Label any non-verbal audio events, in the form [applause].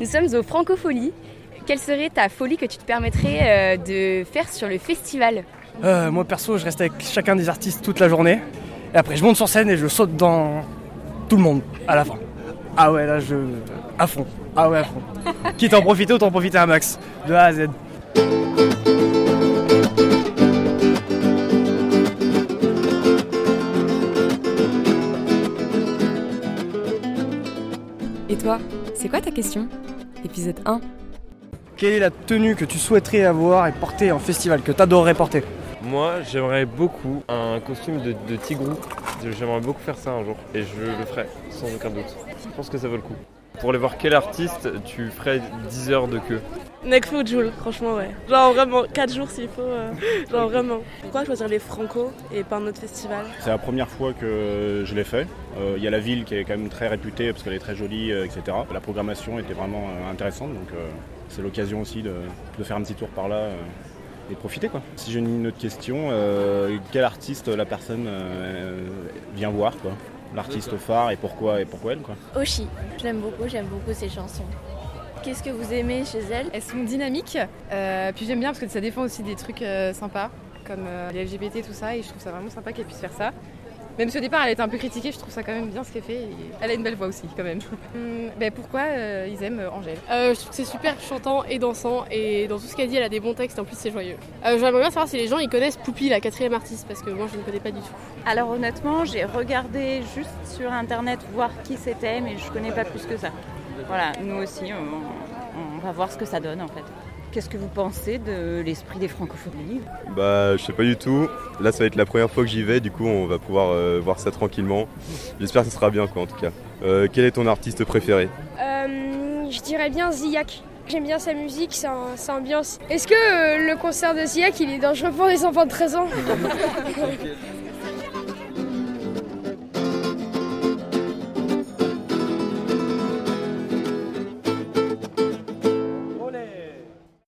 Nous sommes aux Francopholies. Quelle serait ta folie que tu te permettrais euh, de faire sur le festival? Euh, moi perso, je reste avec chacun des artistes toute la journée. Et après, je monte sur scène et je saute dans tout le monde à la fin. Ah ouais, là, je. à fond. Ah ouais, à fond. [laughs] Quitte à en profiter, autant en profiter un max. De A à Z. Et toi, c'est quoi ta question? Épisode 1. Quelle est la tenue que tu souhaiterais avoir et porter en festival, que t'adorerais porter? Moi, j'aimerais beaucoup un costume de, de tigrou. J'aimerais beaucoup faire ça un jour et je le ferai sans aucun doute. Je pense que ça vaut le coup. Pour aller voir quel artiste, tu ferais 10 heures de queue. Nekfeu Joule, franchement, ouais. Genre vraiment, 4 jours s'il faut. euh, [laughs] genre vraiment. Pourquoi choisir les Franco et pas un autre festival C'est la première fois que je l'ai fait. Euh, Il y a la ville qui est quand même très réputée parce qu'elle est très jolie, euh, etc. La programmation était vraiment euh, intéressante, donc euh, c'est l'occasion aussi de, de faire un petit tour par là euh, et profiter. Quoi. Si j'ai une autre question, euh, quel artiste la personne euh, vient voir quoi L'artiste phare et pourquoi, et pourquoi elle quoi Oshi, je l'aime beaucoup, j'aime beaucoup ses chansons. Qu'est-ce que vous aimez chez elle? Elles sont dynamiques, euh, puis j'aime bien parce que ça défend aussi des trucs euh, sympas, comme euh, les LGBT, tout ça, et je trouve ça vraiment sympa qu'elle puisse faire ça. Même si au départ elle était un peu critiquée, je trouve ça quand même bien ce qu'elle fait. et elle a une belle voix aussi, quand même. Hum, [laughs] ben, pourquoi euh, ils aiment euh, Angèle? Euh, je trouve que c'est super chantant et dansant et dans tout ce qu'elle dit elle a des bons textes en plus c'est joyeux. Euh, J'aimerais bien savoir si les gens ils connaissent Poupie la quatrième artiste parce que moi je ne connais pas du tout. Alors honnêtement, j'ai regardé juste sur internet voir qui c'était, mais je connais pas plus que ça. Voilà, nous aussi, on, on va voir ce que ça donne en fait. Qu'est-ce que vous pensez de l'esprit des francophonies Bah, je sais pas du tout. Là, ça va être la première fois que j'y vais, du coup, on va pouvoir euh, voir ça tranquillement. J'espère que ce sera bien, quoi, en tout cas. Euh, quel est ton artiste préféré Euh, je dirais bien Ziyak. J'aime bien sa musique, sa, sa ambiance. Est-ce que euh, le concert de Ziyak, il est dangereux pour les enfants de 13 ans? [laughs] [laughs]